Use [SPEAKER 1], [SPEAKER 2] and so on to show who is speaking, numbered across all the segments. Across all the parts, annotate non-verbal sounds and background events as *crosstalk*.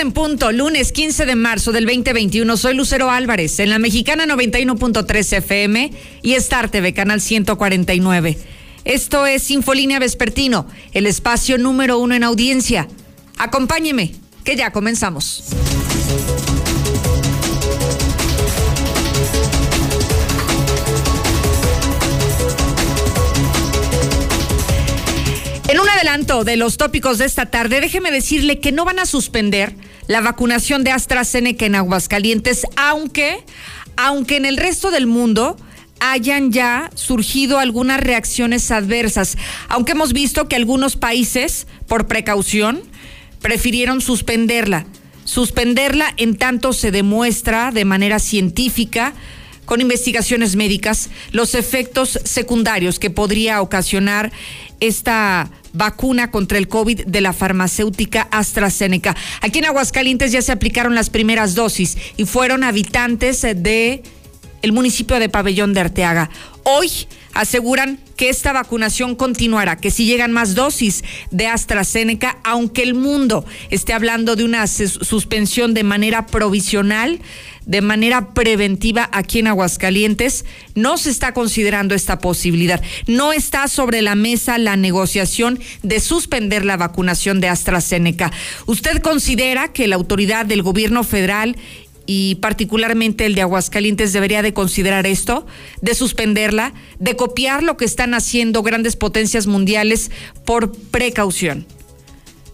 [SPEAKER 1] En punto, lunes 15 de marzo del 2021. Soy Lucero Álvarez en la Mexicana 91.3 FM y Star TV, canal 149. Esto es Infolínea Vespertino, el espacio número uno en audiencia. Acompáñeme, que ya comenzamos. En un adelanto de los tópicos de esta tarde, déjeme decirle que no van a suspender la vacunación de AstraZeneca en Aguascalientes, aunque, aunque en el resto del mundo hayan ya surgido algunas reacciones adversas, aunque hemos visto que algunos países, por precaución, prefirieron suspenderla. Suspenderla en tanto se demuestra de manera científica con investigaciones médicas los efectos secundarios que podría ocasionar esta vacuna contra el COVID de la farmacéutica AstraZeneca. Aquí en Aguascalientes ya se aplicaron las primeras dosis y fueron habitantes de el municipio de Pabellón de Arteaga. Hoy aseguran que esta vacunación continuará, que si llegan más dosis de AstraZeneca, aunque el mundo esté hablando de una suspensión de manera provisional, de manera preventiva aquí en Aguascalientes, no se está considerando esta posibilidad. No está sobre la mesa la negociación de suspender la vacunación de AstraZeneca. ¿Usted considera que la autoridad del gobierno federal y particularmente el de Aguascalientes debería de considerar esto, de suspenderla, de copiar lo que están haciendo grandes potencias mundiales por precaución,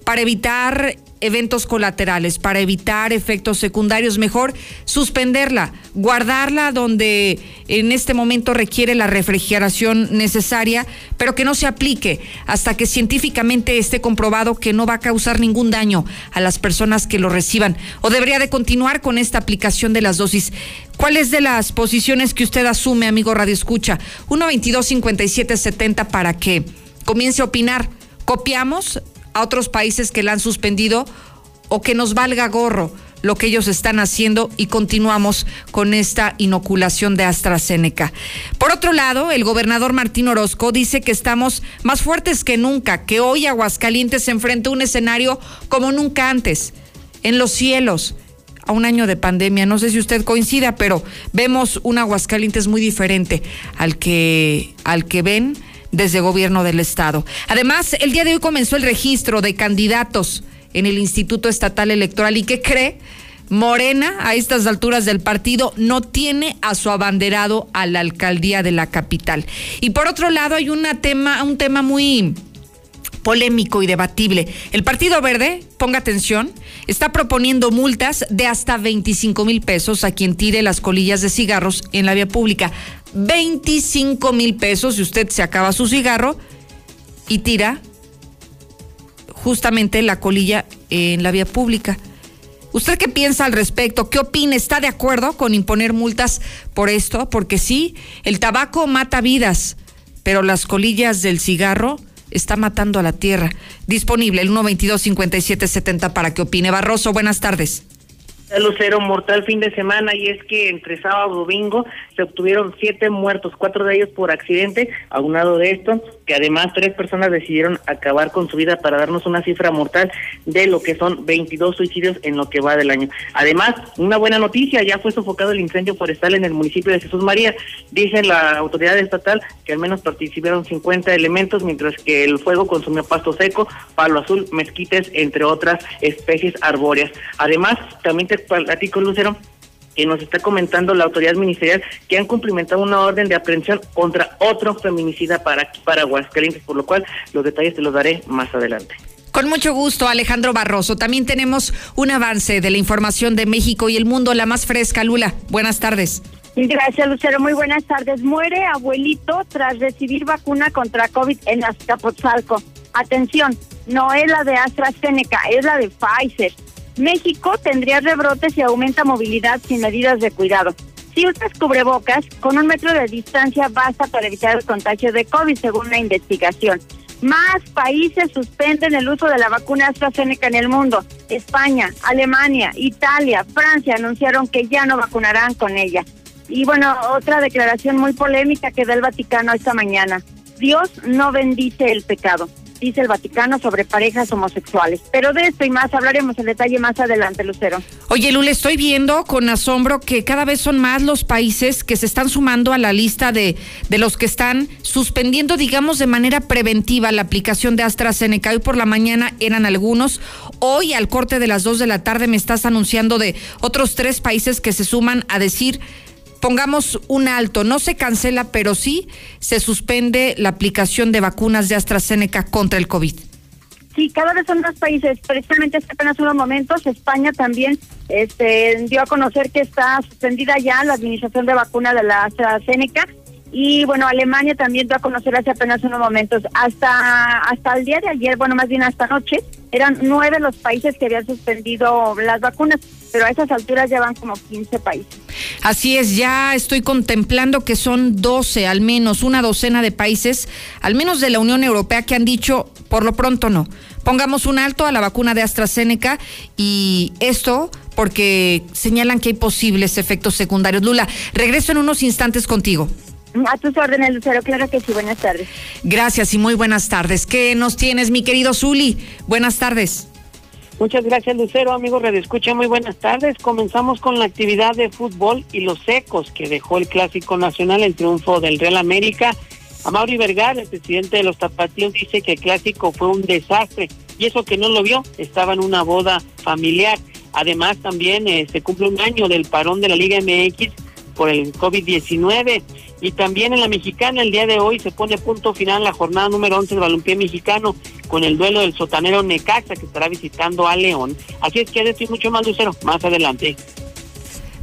[SPEAKER 1] para evitar eventos colaterales, para evitar efectos secundarios, mejor suspenderla, guardarla donde en este momento requiere la refrigeración necesaria, pero que no se aplique hasta que científicamente esté comprobado que no va a causar ningún daño a las personas que lo reciban. O debería de continuar con esta aplicación de las dosis. ¿Cuáles de las posiciones que usted asume, amigo Radio Escucha? 122 57 70 para que comience a opinar. ¿Copiamos a otros países que la han suspendido o que nos valga gorro lo que ellos están haciendo y continuamos con esta inoculación de AstraZeneca. Por otro lado, el gobernador Martín Orozco dice que estamos más fuertes que nunca, que hoy Aguascalientes se enfrenta a un escenario como nunca antes, en los cielos, a un año de pandemia. No sé si usted coincida, pero vemos un Aguascalientes muy diferente al que, al que ven desde gobierno del estado. Además, el día de hoy comenzó el registro de candidatos en el Instituto Estatal Electoral y que cree Morena a estas alturas del partido no tiene a su abanderado a la alcaldía de la capital. Y por otro lado hay una tema, un tema muy polémico y debatible. El Partido Verde, ponga atención, está proponiendo multas de hasta 25 mil pesos a quien tire las colillas de cigarros en la vía pública. 25 mil pesos si usted se acaba su cigarro y tira justamente la colilla en la vía pública. ¿Usted qué piensa al respecto? ¿Qué opina? ¿Está de acuerdo con imponer multas por esto? Porque sí, el tabaco mata vidas, pero las colillas del cigarro está matando a la tierra. Disponible el 122-5770 para que opine. Barroso, buenas tardes.
[SPEAKER 2] Lucero, mortal fin de semana y es que entre sábado y domingo se obtuvieron siete muertos, cuatro de ellos por accidente, aunado de esto, que además tres personas decidieron acabar con su vida para darnos una cifra mortal de lo que son 22 suicidios en lo que va del año. Además, una buena noticia, ya fue sofocado el incendio forestal en el municipio de Jesús María. Dice la autoridad estatal que al menos participaron 50 elementos, mientras que el fuego consumió pasto seco, palo azul, mezquites, entre otras especies arbóreas. Además, también te platico, Lucero, que nos está comentando la autoridad ministerial que han cumplimentado una orden de aprehensión contra otro feminicida para para Aguascalientes, por lo cual los detalles te los daré más adelante.
[SPEAKER 1] Con mucho gusto, Alejandro Barroso. También tenemos un avance de la información de México y el mundo, la más fresca. Lula, buenas tardes.
[SPEAKER 3] Gracias, Lucero. Muy buenas tardes. Muere abuelito tras recibir vacuna contra COVID en Azcapotzalco. Atención, no es la de AstraZeneca, es la de Pfizer. México tendría rebrotes y aumenta movilidad sin medidas de cuidado. Si usas cubrebocas, con un metro de distancia basta para evitar el contagio de COVID, según la investigación. Más países suspenden el uso de la vacuna AstraZeneca en el mundo. España, Alemania, Italia, Francia anunciaron que ya no vacunarán con ella. Y bueno, otra declaración muy polémica que da el Vaticano esta mañana. Dios no bendice el pecado dice el Vaticano sobre parejas homosexuales. Pero de esto y más hablaremos en detalle más adelante, Lucero.
[SPEAKER 1] Oye, Lule, estoy viendo con asombro que cada vez son más los países que se están sumando a la lista de, de los que están suspendiendo, digamos, de manera preventiva la aplicación de AstraZeneca. Hoy por la mañana eran algunos. Hoy, al corte de las dos de la tarde, me estás anunciando de otros tres países que se suman a decir pongamos un alto, no se cancela, pero sí se suspende la aplicación de vacunas de AstraZeneca contra el COVID.
[SPEAKER 3] Sí, cada vez son más países. Precisamente hace apenas unos momentos, España también este, dio a conocer que está suspendida ya la administración de vacuna de la AstraZeneca. Y bueno, Alemania también dio a conocer hace apenas unos momentos. Hasta, hasta el día de ayer, bueno, más bien hasta anoche, eran nueve los países que habían suspendido las vacunas pero a esas alturas ya van como 15 países.
[SPEAKER 1] Así es, ya estoy contemplando que son 12, al menos una docena de países, al menos de la Unión Europea, que han dicho, por lo pronto no. Pongamos un alto a la vacuna de AstraZeneca y esto porque señalan que hay posibles efectos secundarios. Lula, regreso en unos instantes contigo.
[SPEAKER 3] A tus órdenes, Lucero, claro que sí, buenas tardes.
[SPEAKER 1] Gracias y muy buenas tardes. ¿Qué nos tienes, mi querido Zuli? Buenas tardes.
[SPEAKER 4] Muchas gracias, Lucero. Amigos Radio Escucha, muy buenas tardes. Comenzamos con la actividad de fútbol y los ecos que dejó el Clásico Nacional, el triunfo del Real América. Amaury Vergara, el presidente de los Tapatíos, dice que el Clásico fue un desastre y eso que no lo vio, estaba en una boda familiar. Además, también eh, se cumple un año del parón de la Liga MX por el COVID-19. Y también en la mexicana, el día de hoy se pone punto final la jornada número 11 del balompié mexicano con el duelo del sotanero Necaxa que estará visitando a León. Así es que decir mucho más, Lucero, más adelante.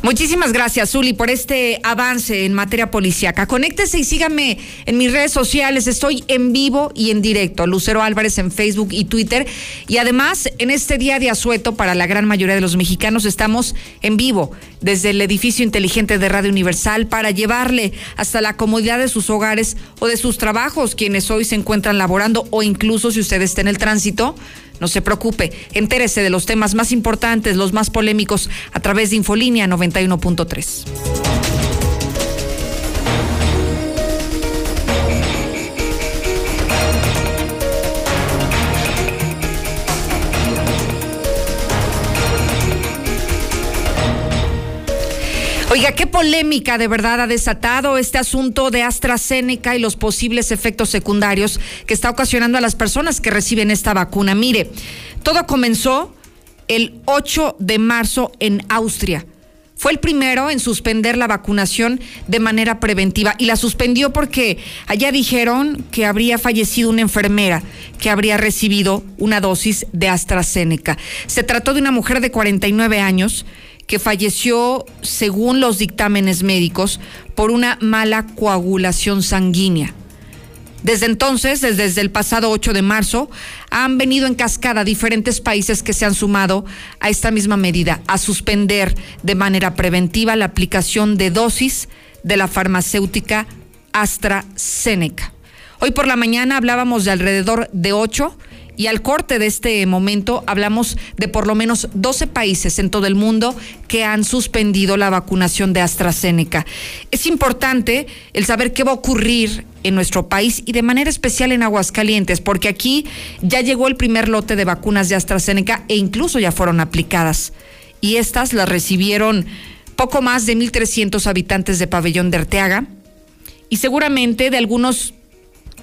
[SPEAKER 1] Muchísimas gracias, Zuli, por este avance en materia policíaca. Conéctese y síganme en mis redes sociales. Estoy en vivo y en directo. Lucero Álvarez en Facebook y Twitter. Y además, en este día de asueto, para la gran mayoría de los mexicanos, estamos en vivo desde el edificio inteligente de Radio Universal para llevarle hasta la comodidad de sus hogares o de sus trabajos, quienes hoy se encuentran laborando o incluso si usted está en el tránsito no se preocupe, entérese de los temas más importantes, los más polémicos, a través de Infolínea 91.3. Oiga, qué polémica de verdad ha desatado este asunto de AstraZeneca y los posibles efectos secundarios que está ocasionando a las personas que reciben esta vacuna. Mire, todo comenzó el 8 de marzo en Austria. Fue el primero en suspender la vacunación de manera preventiva y la suspendió porque allá dijeron que habría fallecido una enfermera que habría recibido una dosis de AstraZeneca. Se trató de una mujer de 49 años que falleció, según los dictámenes médicos, por una mala coagulación sanguínea. Desde entonces, desde el pasado 8 de marzo, han venido en cascada diferentes países que se han sumado a esta misma medida, a suspender de manera preventiva la aplicación de dosis de la farmacéutica AstraZeneca. Hoy por la mañana hablábamos de alrededor de ocho y al corte de este momento hablamos de por lo menos 12 países en todo el mundo que han suspendido la vacunación de AstraZeneca. Es importante el saber qué va a ocurrir en nuestro país y de manera especial en Aguascalientes, porque aquí ya llegó el primer lote de vacunas de AstraZeneca e incluso ya fueron aplicadas. Y estas las recibieron poco más de 1.300 habitantes de Pabellón de Arteaga y seguramente de algunos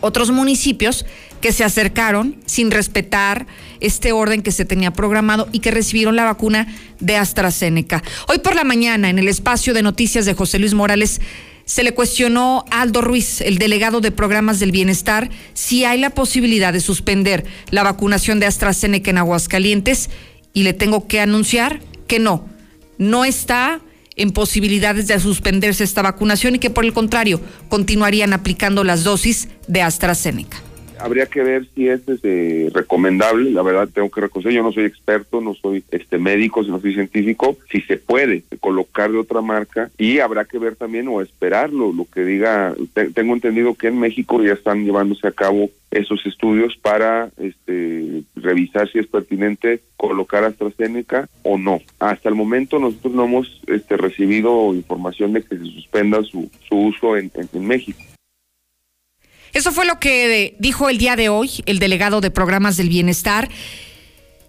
[SPEAKER 1] otros municipios que se acercaron sin respetar este orden que se tenía programado y que recibieron la vacuna de AstraZeneca. Hoy por la mañana, en el espacio de noticias de José Luis Morales, se le cuestionó a Aldo Ruiz, el delegado de programas del bienestar, si hay la posibilidad de suspender la vacunación de AstraZeneca en Aguascalientes y le tengo que anunciar que no, no está en posibilidades de suspenderse esta vacunación y que por el contrario continuarían aplicando las dosis de AstraZeneca
[SPEAKER 5] habría que ver si es este, recomendable, la verdad tengo que reconocer, yo no soy experto, no soy este médico, no soy científico, si se puede colocar de otra marca y habrá que ver también o esperarlo, lo que diga, tengo entendido que en México ya están llevándose a cabo esos estudios para este, revisar si es pertinente colocar AstraZeneca o no. Hasta el momento nosotros no hemos este, recibido información de que se suspenda su, su uso en México.
[SPEAKER 1] Eso fue lo que dijo el día de hoy el delegado de programas del bienestar.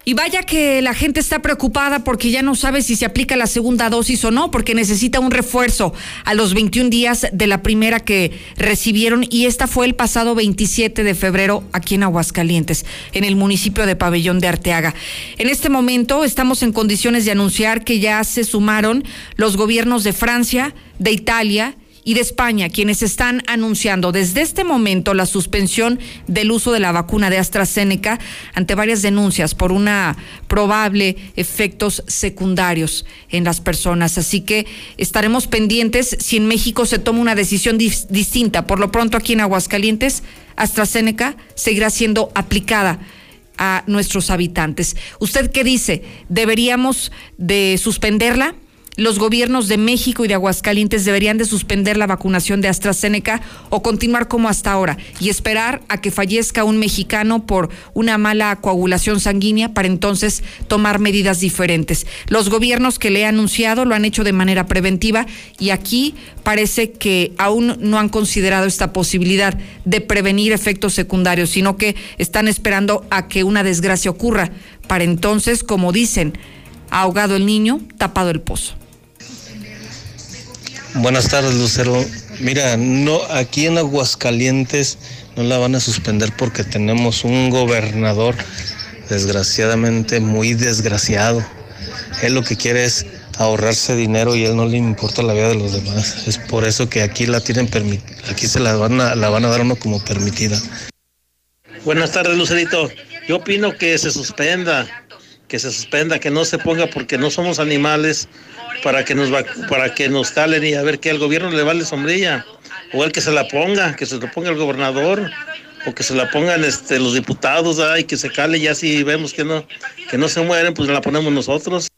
[SPEAKER 1] Y vaya que la gente está preocupada porque ya no sabe si se aplica la segunda dosis o no, porque necesita un refuerzo a los 21 días de la primera que recibieron y esta fue el pasado 27 de febrero aquí en Aguascalientes, en el municipio de Pabellón de Arteaga. En este momento estamos en condiciones de anunciar que ya se sumaron los gobiernos de Francia, de Italia, y de España, quienes están anunciando desde este momento la suspensión del uso de la vacuna de AstraZeneca ante varias denuncias por una probable efectos secundarios en las personas. Así que estaremos pendientes si en México se toma una decisión distinta. Por lo pronto aquí en Aguascalientes, AstraZeneca seguirá siendo aplicada a nuestros habitantes. ¿Usted qué dice? ¿Deberíamos de suspenderla? Los gobiernos de México y de Aguascalientes deberían de suspender la vacunación de AstraZeneca o continuar como hasta ahora y esperar a que fallezca un mexicano por una mala coagulación sanguínea para entonces tomar medidas diferentes. Los gobiernos que le he anunciado lo han hecho de manera preventiva y aquí parece que aún no han considerado esta posibilidad de prevenir efectos secundarios, sino que están esperando a que una desgracia ocurra para entonces, como dicen, ahogado el niño, tapado el pozo.
[SPEAKER 6] Buenas tardes, Lucero. Mira, no, aquí en Aguascalientes no la van a suspender porque tenemos un gobernador desgraciadamente muy desgraciado. Él lo que quiere es ahorrarse dinero y él no le importa la vida de los demás. Es por eso que aquí la tienen aquí se la van a, la van a dar uno como permitida.
[SPEAKER 7] Buenas tardes, Lucerito. Yo opino que se suspenda, que se suspenda, que no se ponga porque no somos animales para que nos para que nos talen y a ver que al gobierno le vale sombrilla o el que se la ponga, que se lo ponga el gobernador o que se la pongan este los diputados y que se cale ya si vemos que no que no se mueren pues la ponemos nosotros.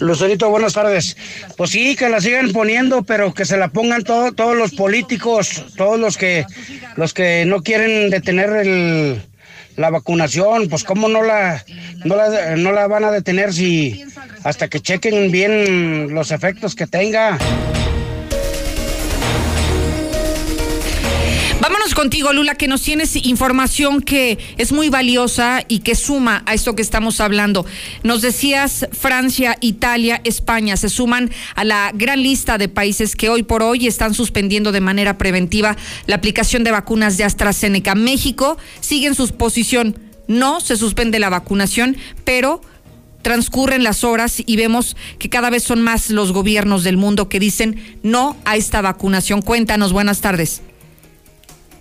[SPEAKER 8] Lucerito, buenas tardes. Pues sí, que la sigan poniendo, pero que se la pongan todos los políticos, todos los que los que no quieren detener el, la vacunación, pues cómo no la, no la, no la van a detener si hasta que chequen bien los efectos que tenga.
[SPEAKER 1] Contigo, Lula, que nos tienes información que es muy valiosa y que suma a esto que estamos hablando. Nos decías Francia, Italia, España se suman a la gran lista de países que hoy por hoy están suspendiendo de manera preventiva la aplicación de vacunas de AstraZeneca. México sigue en su posición. No se suspende la vacunación, pero transcurren las horas y vemos que cada vez son más los gobiernos del mundo que dicen no a esta vacunación. Cuéntanos, buenas tardes.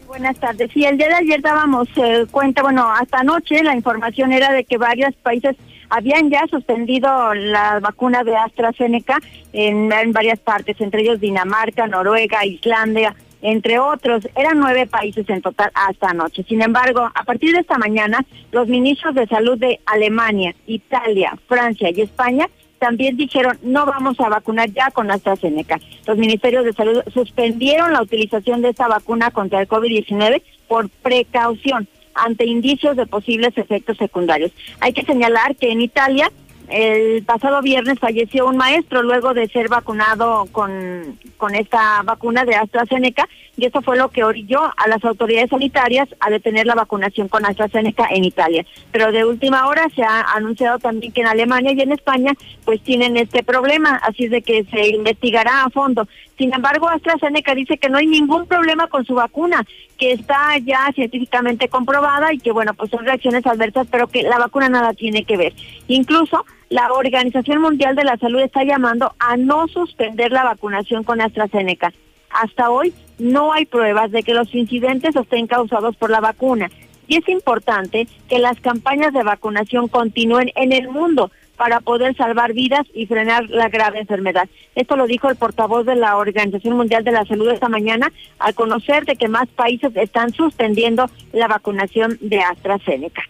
[SPEAKER 3] Buenas tardes. Sí, el día de ayer dábamos eh, cuenta, bueno, hasta anoche la información era de que varios países habían ya suspendido la vacuna de AstraZeneca en, en varias partes, entre ellos Dinamarca, Noruega, Islandia, entre otros. Eran nueve países en total hasta anoche. Sin embargo, a partir de esta mañana, los ministros de salud de Alemania, Italia, Francia y España también dijeron no vamos a vacunar ya con AstraZeneca. Los ministerios de salud suspendieron la utilización de esta vacuna contra el COVID-19 por precaución ante indicios de posibles efectos secundarios. Hay que señalar que en Italia el pasado viernes falleció un maestro luego de ser vacunado con, con esta vacuna de AstraZeneca y eso fue lo que orilló a las autoridades sanitarias a detener la vacunación con AstraZeneca en Italia. Pero de última hora se ha anunciado también que en Alemania y en España pues tienen este problema, así es de que se investigará a fondo. Sin embargo, AstraZeneca dice que no hay ningún problema con su vacuna, que está ya científicamente comprobada y que bueno, pues son reacciones adversas, pero que la vacuna nada tiene que ver. Incluso la Organización Mundial de la Salud está llamando a no suspender la vacunación con AstraZeneca. Hasta hoy no hay pruebas de que los incidentes estén causados por la vacuna. Y es importante que las campañas de vacunación continúen en el mundo, para poder salvar vidas y frenar la grave enfermedad. Esto lo dijo el portavoz de la Organización Mundial de la Salud esta mañana al conocer de que más países están suspendiendo la vacunación de AstraZeneca.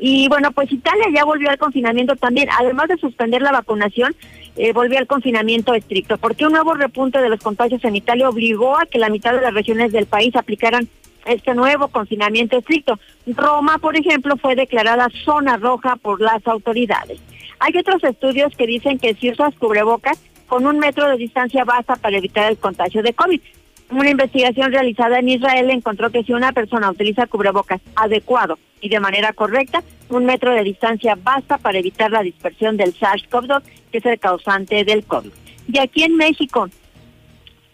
[SPEAKER 3] Y bueno, pues Italia ya volvió al confinamiento también, además de suspender la vacunación, eh, volvió al confinamiento estricto, porque un nuevo repunte de los contagios en Italia obligó a que la mitad de las regiones del país aplicaran este nuevo confinamiento estricto. Roma, por ejemplo, fue declarada zona roja por las autoridades. Hay otros estudios que dicen que si usas cubrebocas, con un metro de distancia basta para evitar el contagio de COVID. Una investigación realizada en Israel encontró que si una persona utiliza cubrebocas adecuado y de manera correcta, un metro de distancia basta para evitar la dispersión del SARS-CoV-2, que es el causante del COVID. Y aquí en México,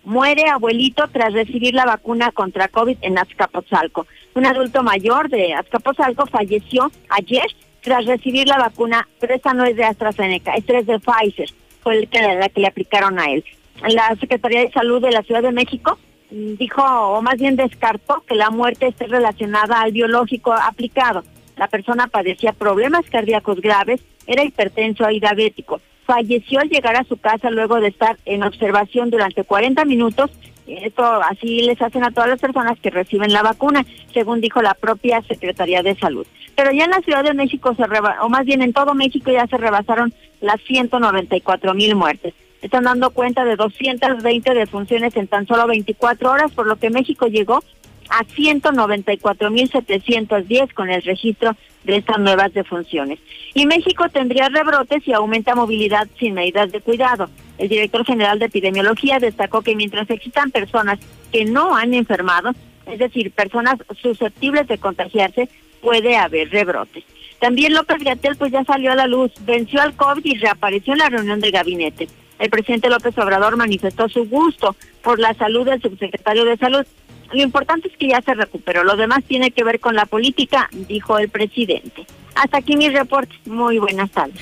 [SPEAKER 3] muere abuelito tras recibir la vacuna contra COVID en Azcapotzalco. Un adulto mayor de Azcapotzalco falleció ayer tras recibir la vacuna, pero esta no es de AstraZeneca, esta es de Pfizer, fue la que le aplicaron a él. La Secretaría de Salud de la Ciudad de México dijo, o más bien descartó, que la muerte esté relacionada al biológico aplicado. La persona padecía problemas cardíacos graves, era hipertenso y diabético. Falleció al llegar a su casa luego de estar en observación durante 40 minutos esto así les hacen a todas las personas que reciben la vacuna, según dijo la propia Secretaría de Salud. Pero ya en la Ciudad de México, se o más bien en todo México, ya se rebasaron las 194 mil muertes. Están dando cuenta de 220 defunciones en tan solo 24 horas, por lo que México llegó a 194.710 con el registro de estas nuevas defunciones. Y México tendría rebrotes y aumenta movilidad sin medidas de cuidado. El director general de epidemiología destacó que mientras existan personas que no han enfermado, es decir, personas susceptibles de contagiarse, puede haber rebrotes. También López Gatel pues ya salió a la luz, venció al COVID y reapareció en la reunión del gabinete. El presidente López Obrador manifestó su gusto por la salud del subsecretario de Salud lo importante es que ya se recuperó. Lo demás tiene que ver con la política, dijo el presidente. Hasta aquí mi reporte. Muy buenas tardes.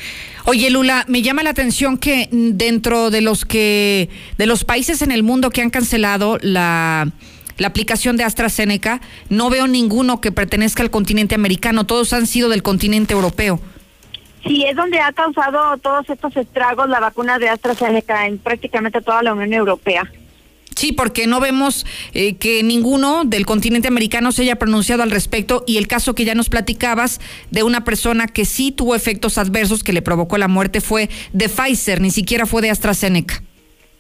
[SPEAKER 1] Oye, Lula, me llama la atención que dentro de los que de los países en el mundo que han cancelado la la aplicación de AstraZeneca, no veo ninguno que pertenezca al continente americano, todos han sido del continente europeo.
[SPEAKER 3] Sí, es donde ha causado todos estos estragos la vacuna de AstraZeneca en prácticamente toda la Unión Europea.
[SPEAKER 1] Sí, porque no vemos eh, que ninguno del continente americano se haya pronunciado al respecto y el caso que ya nos platicabas de una persona que sí tuvo efectos adversos que le provocó la muerte fue de Pfizer, ni siquiera fue de AstraZeneca.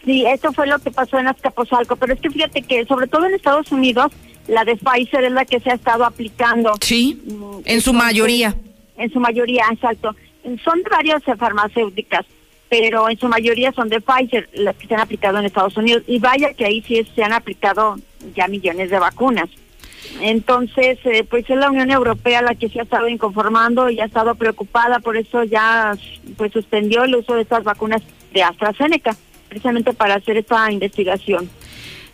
[SPEAKER 3] Sí, eso fue lo que pasó en Azcapotzalco, pero es que fíjate que sobre todo en Estados Unidos la de Pfizer es la que se ha estado aplicando.
[SPEAKER 1] Sí, mm, en su mayoría.
[SPEAKER 3] En su mayoría, exacto. Son varias farmacéuticas pero en su mayoría son de Pfizer, las que se han aplicado en Estados Unidos. Y vaya que ahí sí se han aplicado ya millones de vacunas. Entonces, eh, pues es la Unión Europea la que se ha estado inconformando y ha estado preocupada, por eso ya pues suspendió el uso de estas vacunas de AstraZeneca, precisamente para hacer esta investigación.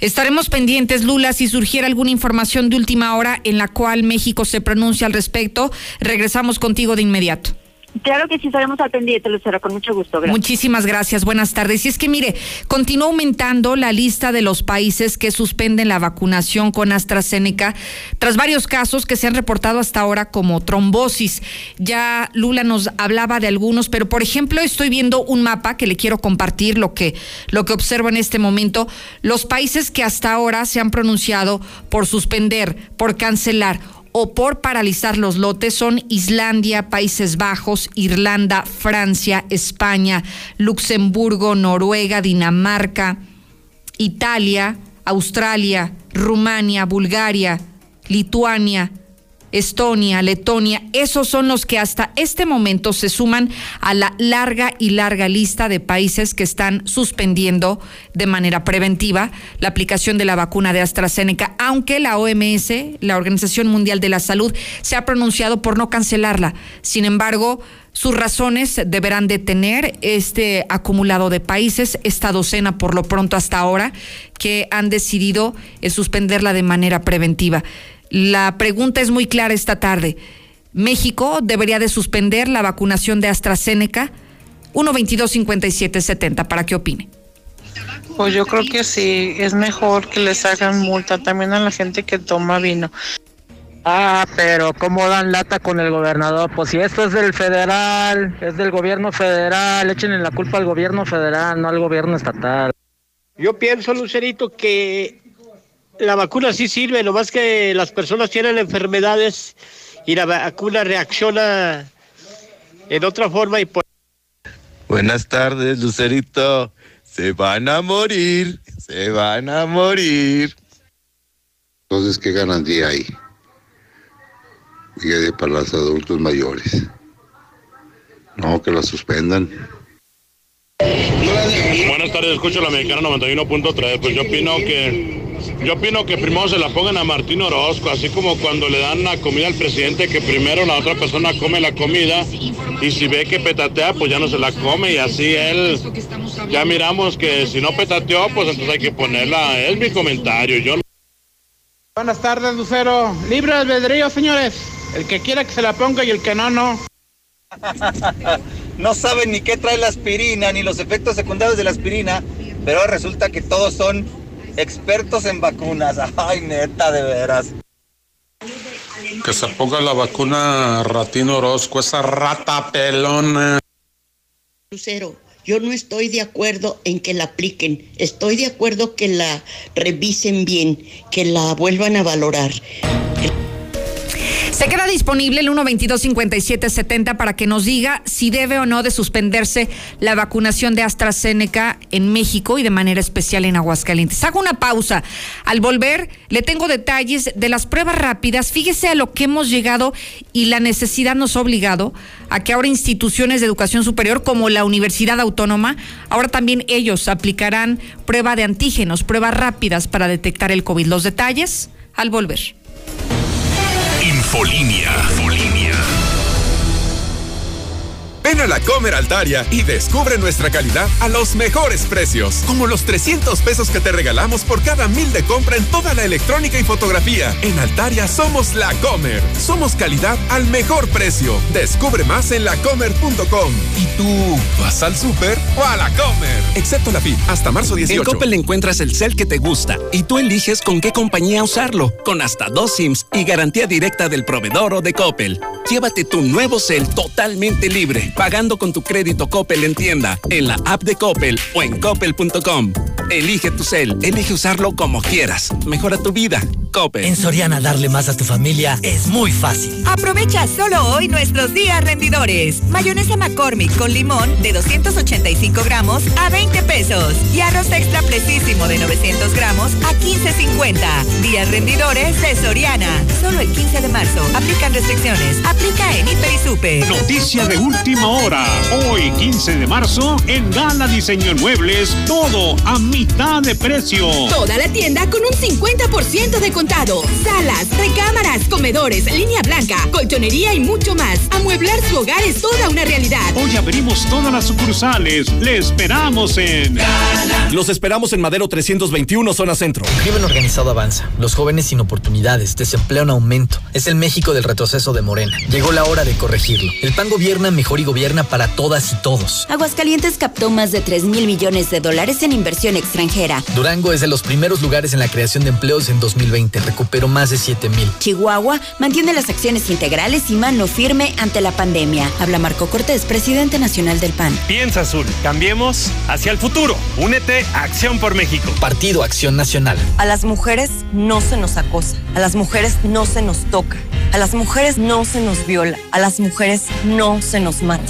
[SPEAKER 1] Estaremos pendientes, Lula, si surgiera alguna información de última hora en la cual México se pronuncia al respecto, regresamos contigo de inmediato.
[SPEAKER 3] Claro que sí, estaremos al pendiente, Lucero, con mucho gusto.
[SPEAKER 1] Muchísimas gracias, buenas tardes. Y es que mire, continúa aumentando la lista de los países que suspenden la vacunación con AstraZeneca tras varios casos que se han reportado hasta ahora como trombosis. Ya Lula nos hablaba de algunos, pero por ejemplo estoy viendo un mapa que le quiero compartir lo que, lo que observo en este momento. Los países que hasta ahora se han pronunciado por suspender, por cancelar o por paralizar los lotes son Islandia, Países Bajos, Irlanda, Francia, España, Luxemburgo, Noruega, Dinamarca, Italia, Australia, Rumania, Bulgaria, Lituania, Estonia, Letonia, esos son los que hasta este momento se suman a la larga y larga lista de países que están suspendiendo de manera preventiva la aplicación de la vacuna de AstraZeneca, aunque la OMS, la Organización Mundial de la Salud, se ha pronunciado por no cancelarla. Sin embargo, sus razones deberán de tener este acumulado de países, esta docena por lo pronto hasta ahora, que han decidido eh, suspenderla de manera preventiva. La pregunta es muy clara esta tarde. ¿México debería de suspender la vacunación de AstraZeneca? 1-22-57-70, para que opine.
[SPEAKER 9] Pues yo creo que sí, es mejor que les hagan multa también a la gente que toma vino.
[SPEAKER 10] Ah, pero ¿cómo dan lata con el gobernador? Pues si esto es del federal, es del gobierno federal, échenle la culpa al gobierno federal, no al gobierno estatal.
[SPEAKER 11] Yo pienso, Lucerito, que la vacuna sí sirve, lo más que las personas tienen enfermedades y la vacuna reacciona en otra forma y por...
[SPEAKER 12] Buenas tardes, Lucerito. Se van a morir, se van a morir.
[SPEAKER 13] Entonces, ¿qué garantía hay? Y para los adultos mayores. No, que la suspendan.
[SPEAKER 14] Buenas tardes, escucho la mexicana 91.3. Pues yo opino que yo opino que primero se la pongan a Martín Orozco, así como cuando le dan la comida al presidente, que primero la otra persona come la comida y si ve que petatea, pues ya no se la come y así él, ya miramos que si no petateó, pues entonces hay que ponerla. Es mi comentario. Yo
[SPEAKER 15] Buenas tardes, Lucero. Libre albedrío, señores. El que quiera que se la ponga y el que no, no. *laughs*
[SPEAKER 16] no saben ni qué trae la aspirina, ni los efectos secundarios de la aspirina, pero resulta que todos son expertos en vacunas. *laughs* Ay, neta, de veras.
[SPEAKER 14] Que se ponga la vacuna Ratino Orozco, esa rata pelona.
[SPEAKER 17] Lucero, yo no estoy de acuerdo en que la apliquen. Estoy de acuerdo que la revisen bien, que la vuelvan a valorar.
[SPEAKER 1] Se queda disponible el 122-5770 para que nos diga si debe o no de suspenderse la vacunación de AstraZeneca en México y de manera especial en Aguascalientes. Hago una pausa. Al volver, le tengo detalles de las pruebas rápidas. Fíjese a lo que hemos llegado y la necesidad nos ha obligado a que ahora instituciones de educación superior como la Universidad Autónoma, ahora también ellos aplicarán prueba de antígenos, pruebas rápidas para detectar el COVID. Los detalles al volver.
[SPEAKER 18] Infolinia. Ven a la Comer Altaria y descubre nuestra calidad a los mejores precios, como los 300 pesos que te regalamos por cada mil de compra en toda la electrónica y fotografía. En Altaria somos la Comer. Somos calidad al mejor precio. Descubre más en lacomer.com. ¿Y tú vas al súper o a la Comer? Excepto la FIT, hasta marzo 18.
[SPEAKER 19] En Coppel encuentras el cel que te gusta y tú eliges con qué compañía usarlo, con hasta dos SIMs y garantía directa del proveedor o de Coppel. Llévate tu nuevo cel totalmente libre pagando con tu crédito Coppel en tienda, en la app de Coppel o en coppel.com. Elige tu cel, elige usarlo como quieras. Mejora tu vida. Coppel.
[SPEAKER 20] En Soriana darle más a tu familia es muy fácil.
[SPEAKER 21] Aprovecha solo hoy nuestros días rendidores. Mayonesa McCormick con limón de 285 gramos a 20 pesos. Y arroz extra precisísimo de 900 gramos a 15.50. Días rendidores de Soriana. Solo el 15 de marzo. Aplican restricciones. Aplica en Hiper y Super.
[SPEAKER 22] Noticia de última hora. Hoy, 15 de marzo, en Gala Diseño en Muebles, todo a mitad de precio.
[SPEAKER 23] Toda la tienda con un 50% de contado. Salas, recámaras, comedores, línea blanca, colchonería y mucho más. Amueblar su hogar es toda una realidad.
[SPEAKER 22] Hoy abrimos todas las sucursales. Le esperamos en
[SPEAKER 24] Los esperamos en Madero 321, zona centro.
[SPEAKER 25] El crimen organizado avanza. Los jóvenes sin oportunidades, desempleo en aumento. Es el México del retroceso de Morena. Llegó la hora de corregirlo. El PAN gobierna mejor y gobierna para todas y todos.
[SPEAKER 26] Aguascalientes captó más de 3 mil millones de dólares en inversión extranjera.
[SPEAKER 25] Durango es de los primeros lugares en la creación de empleos en 2020. Recuperó más de 7 mil.
[SPEAKER 26] Chihuahua mantiene las acciones integrales y mano firme ante la pandemia. Habla Marco Cortés, presidente nacional del PAN.
[SPEAKER 27] Piensa azul. Cambiemos hacia el futuro. Únete a Acción por México.
[SPEAKER 25] Partido Acción Nacional.
[SPEAKER 28] A las mujeres no se nos acosa. A las mujeres no se nos toca. A las mujeres no se nos viola. A las mujeres no se nos mata.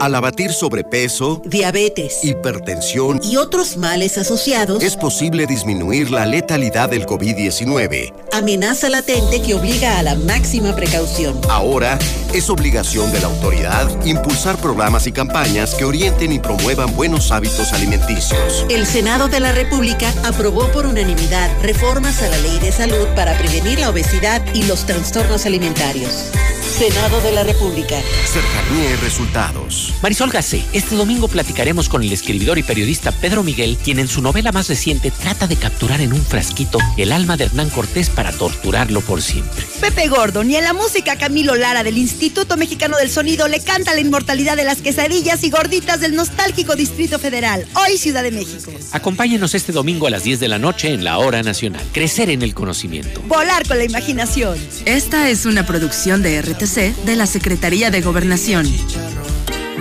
[SPEAKER 29] Al abatir sobrepeso,
[SPEAKER 20] diabetes,
[SPEAKER 29] hipertensión
[SPEAKER 20] y otros males asociados,
[SPEAKER 29] es posible disminuir la letalidad del COVID-19.
[SPEAKER 20] Amenaza latente que obliga a la máxima precaución.
[SPEAKER 29] Ahora es obligación de la autoridad impulsar programas y campañas que orienten y promuevan buenos hábitos alimenticios.
[SPEAKER 20] El Senado de la República aprobó por unanimidad reformas a la Ley de Salud para prevenir la obesidad y los trastornos alimentarios. Senado de la República.
[SPEAKER 29] Cercanía y resultados.
[SPEAKER 30] Marisol Gacé, este domingo platicaremos con el escribidor y periodista Pedro Miguel, quien en su novela más reciente trata de capturar en un frasquito el alma de Hernán Cortés para torturarlo por siempre.
[SPEAKER 31] Pepe Gordon y en la música Camilo Lara del Instituto Mexicano del Sonido le canta la inmortalidad de las quesadillas y gorditas del nostálgico Distrito Federal, hoy Ciudad de México.
[SPEAKER 30] Acompáñenos este domingo a las 10 de la noche en la Hora Nacional. Crecer en el conocimiento.
[SPEAKER 31] Volar con la imaginación.
[SPEAKER 32] Esta es una producción de RTC de la Secretaría de Gobernación.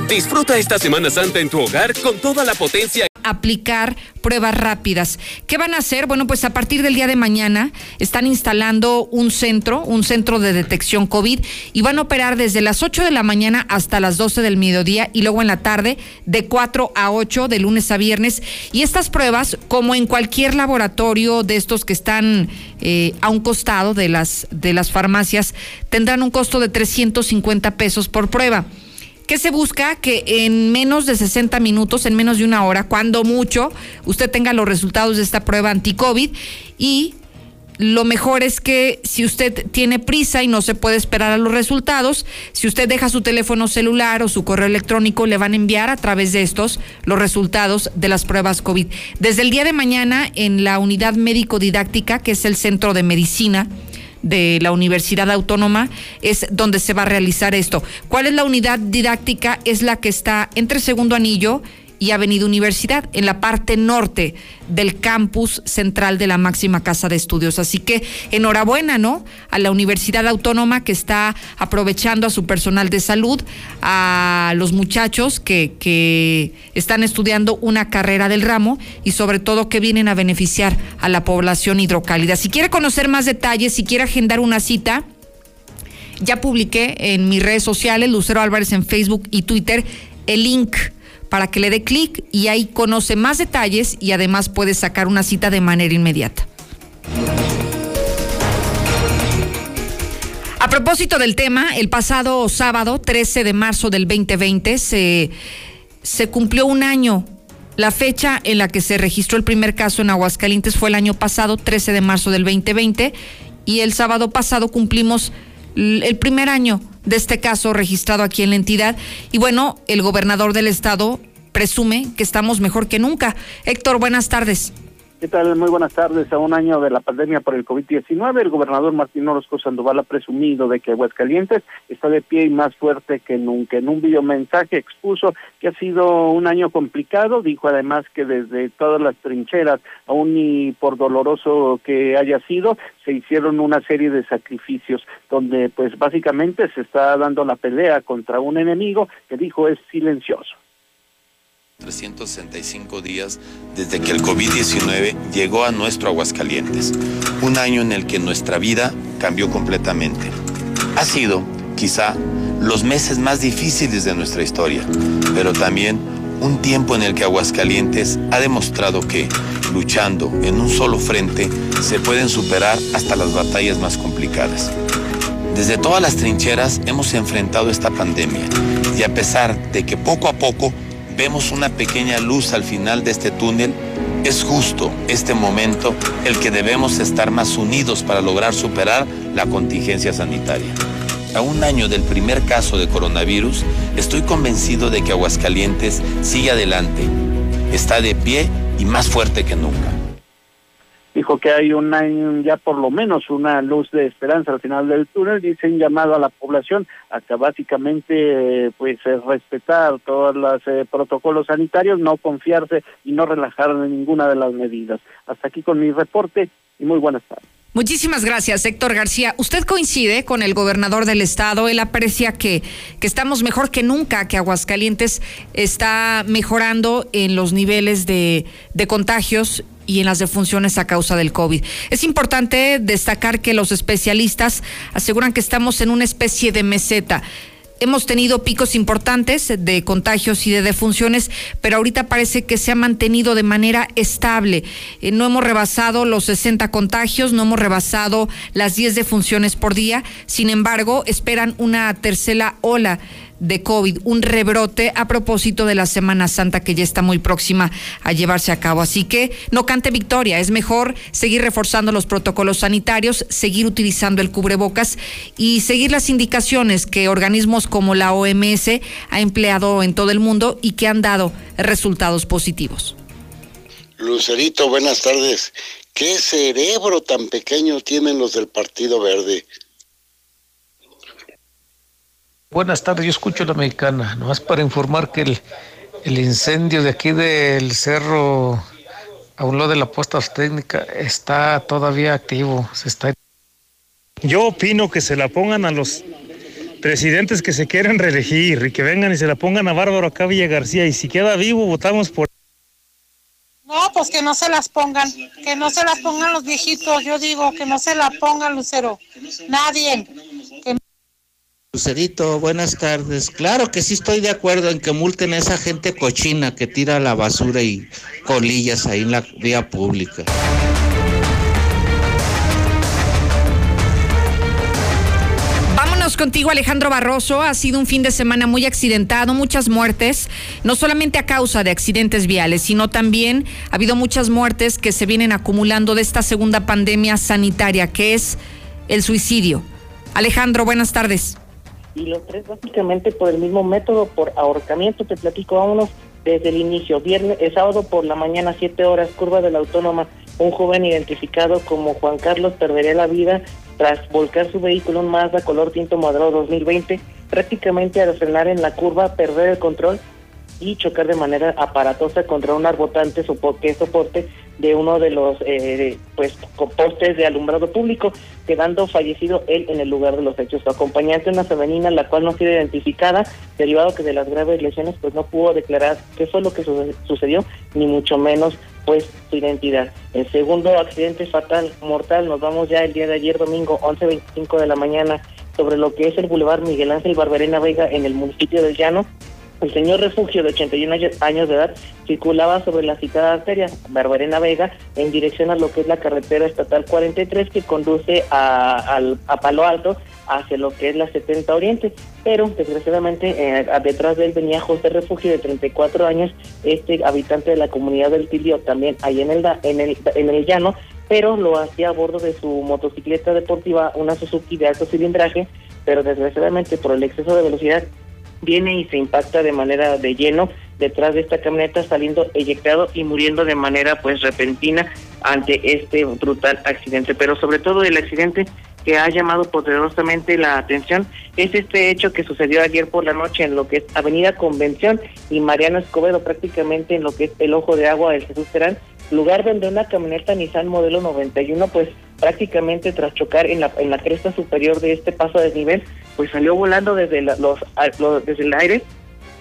[SPEAKER 22] Disfruta esta Semana Santa en tu hogar con toda la potencia.
[SPEAKER 1] Aplicar pruebas rápidas. ¿Qué van a hacer? Bueno, pues a partir del día de mañana están instalando un centro, un centro de detección COVID y van a operar desde las 8 de la mañana hasta las 12 del mediodía y luego en la tarde de 4 a 8 de lunes a viernes. Y estas pruebas, como en cualquier laboratorio de estos que están eh, a un costado de las, de las farmacias, tendrán un costo de 350 pesos por prueba. ¿Qué se busca? Que en menos de 60 minutos, en menos de una hora, cuando mucho, usted tenga los resultados de esta prueba anti-COVID y lo mejor es que si usted tiene prisa y no se puede esperar a los resultados, si usted deja su teléfono celular o su correo electrónico, le van a enviar a través de estos los resultados de las pruebas COVID. Desde el día de mañana en la unidad médico didáctica, que es el centro de medicina, de la Universidad Autónoma es donde se va a realizar esto. ¿Cuál es la unidad didáctica? Es la que está entre Segundo Anillo y Avenida Universidad, en la parte norte del campus central de la máxima casa de estudios. Así que enhorabuena, ¿no? A la Universidad Autónoma que está aprovechando a su personal de salud, a los muchachos que, que están estudiando una carrera del ramo y sobre todo que vienen a beneficiar a la población hidrocálida. Si quiere conocer más detalles, si quiere agendar una cita, ya publiqué en mis redes sociales, Lucero Álvarez en Facebook y Twitter, el link para que le dé clic y ahí conoce más detalles y además puede sacar una cita de manera inmediata. A propósito del tema, el pasado sábado, 13 de marzo del 2020, se, se cumplió un año. La fecha en la que se registró el primer caso en Aguascalientes fue el año pasado, 13 de marzo del 2020, y el sábado pasado cumplimos el primer año de este caso registrado aquí en la entidad. Y bueno, el gobernador del estado presume que estamos mejor que nunca. Héctor, buenas tardes.
[SPEAKER 33] ¿Qué tal? Muy buenas tardes. A un año de la pandemia por el COVID-19, el gobernador Martín Orozco Sandoval ha presumido de que Aguascalientes está de pie y más fuerte que nunca. En un videomensaje expuso que ha sido un año complicado. Dijo además que desde todas las trincheras, aún y por doloroso que haya sido, se hicieron una serie de sacrificios donde pues básicamente se está dando la pelea contra un enemigo que dijo es silencioso.
[SPEAKER 34] 365 días desde que el COVID-19 llegó a nuestro Aguascalientes, un año en el que nuestra vida cambió completamente. Ha sido, quizá, los meses más difíciles de nuestra historia, pero también un tiempo en el que Aguascalientes ha demostrado que, luchando en un solo frente, se pueden superar hasta las batallas más complicadas. Desde todas las trincheras hemos enfrentado esta pandemia y a pesar de que poco a poco vemos una pequeña luz al final de este túnel, es justo este momento el que debemos estar más unidos para lograr superar la contingencia sanitaria. A un año del primer caso de coronavirus, estoy convencido de que Aguascalientes sigue adelante, está de pie y más fuerte que nunca.
[SPEAKER 33] Dijo que hay un año, ya por lo menos una luz de esperanza al final del túnel. Dicen llamado a la población a que básicamente pues respetar todos los protocolos sanitarios, no confiarse y no relajar en ninguna de las medidas. Hasta aquí con mi reporte y muy buenas tardes.
[SPEAKER 1] Muchísimas gracias, Héctor García. ¿Usted coincide con el gobernador del estado? Él aprecia que, que estamos mejor que nunca, que Aguascalientes está mejorando en los niveles de, de contagios y en las defunciones a causa del COVID. Es importante destacar que los especialistas aseguran que estamos en una especie de meseta hemos tenido picos importantes de contagios y de defunciones, pero ahorita parece que se ha mantenido de manera estable. Eh, no hemos rebasado los 60 contagios, no hemos rebasado las 10 defunciones por día. Sin embargo, esperan una tercera ola de COVID, un rebrote a propósito de la Semana Santa que ya está muy próxima a llevarse a cabo. Así que no cante victoria, es mejor seguir reforzando los protocolos sanitarios, seguir utilizando el cubrebocas y seguir las indicaciones que organismos como la OMS ha empleado en todo el mundo y que han dado resultados positivos.
[SPEAKER 13] Lucerito, buenas tardes. ¿Qué cerebro tan pequeño tienen los del Partido Verde?
[SPEAKER 35] Buenas tardes, yo escucho la mexicana, nomás para informar que el, el incendio de aquí del cerro a un lado de la puesta técnica está todavía activo, se está
[SPEAKER 36] Yo opino que se la pongan a los presidentes que se quieren reelegir y que vengan y se la pongan a Bárbaro acá Villa García y si queda vivo votamos por
[SPEAKER 37] no, pues que no se las pongan, que no se las pongan los viejitos, yo digo que no se la pongan, Lucero, nadie,
[SPEAKER 38] Lucerito, buenas tardes. Claro que sí estoy de acuerdo en que multen a esa gente cochina que tira la basura y colillas ahí en la vía pública.
[SPEAKER 1] Vámonos contigo, Alejandro Barroso. Ha sido un fin de semana muy accidentado, muchas muertes, no solamente a causa de accidentes viales, sino también ha habido muchas muertes que se vienen acumulando de esta segunda pandemia sanitaria, que es el suicidio. Alejandro, buenas tardes
[SPEAKER 39] y los tres básicamente por el mismo método, por ahorcamiento. Te platico a unos desde el inicio. Viernes, el sábado por la mañana, 7 horas, curva de la Autónoma, un joven identificado como Juan Carlos perdería la vida tras volcar su vehículo, un Mazda color tinto moderado 2020, prácticamente al frenar en la curva, perder el control y chocar de manera aparatosa contra un arbotante que soporte de uno de los eh, pues postes de alumbrado público, quedando fallecido él en el lugar de los hechos. Su acompañante, una femenina, la cual no ha sido identificada, derivado que de las graves lesiones, pues no pudo declarar qué fue lo que sucedió, ni mucho menos pues su identidad. El segundo accidente fatal, mortal, nos vamos ya el día de ayer, domingo, 11.25 de la mañana, sobre lo que es el Boulevard Miguel Ángel Barberena Vega en el municipio del Llano, el señor Refugio, de 81 años de edad, circulaba sobre la citada arteria Barbarena Vega en dirección a lo que es la carretera estatal 43 que conduce a, a, Palo Alto hacia lo que es la 70 Oriente. Pero desgraciadamente eh, detrás de él venía José Refugio de 34 años, este habitante de la comunidad del Tilio, también ahí en el, en el, en el llano, pero lo hacía a bordo de su motocicleta deportiva, una Suzuki de alto cilindraje, pero desgraciadamente por el exceso de velocidad viene y se impacta de manera de lleno detrás de esta camioneta saliendo eyectado y muriendo de manera pues repentina ante este brutal accidente. Pero sobre todo el accidente que ha llamado poderosamente la atención es este hecho que sucedió ayer por la noche en lo que es Avenida Convención y Mariano Escobedo, prácticamente en lo que es el Ojo de Agua del Jesús Terán, lugar donde una camioneta Nissan modelo 91 pues prácticamente tras chocar en la, en la cresta superior de este paso de desnivel, pues salió volando desde, los, desde el aire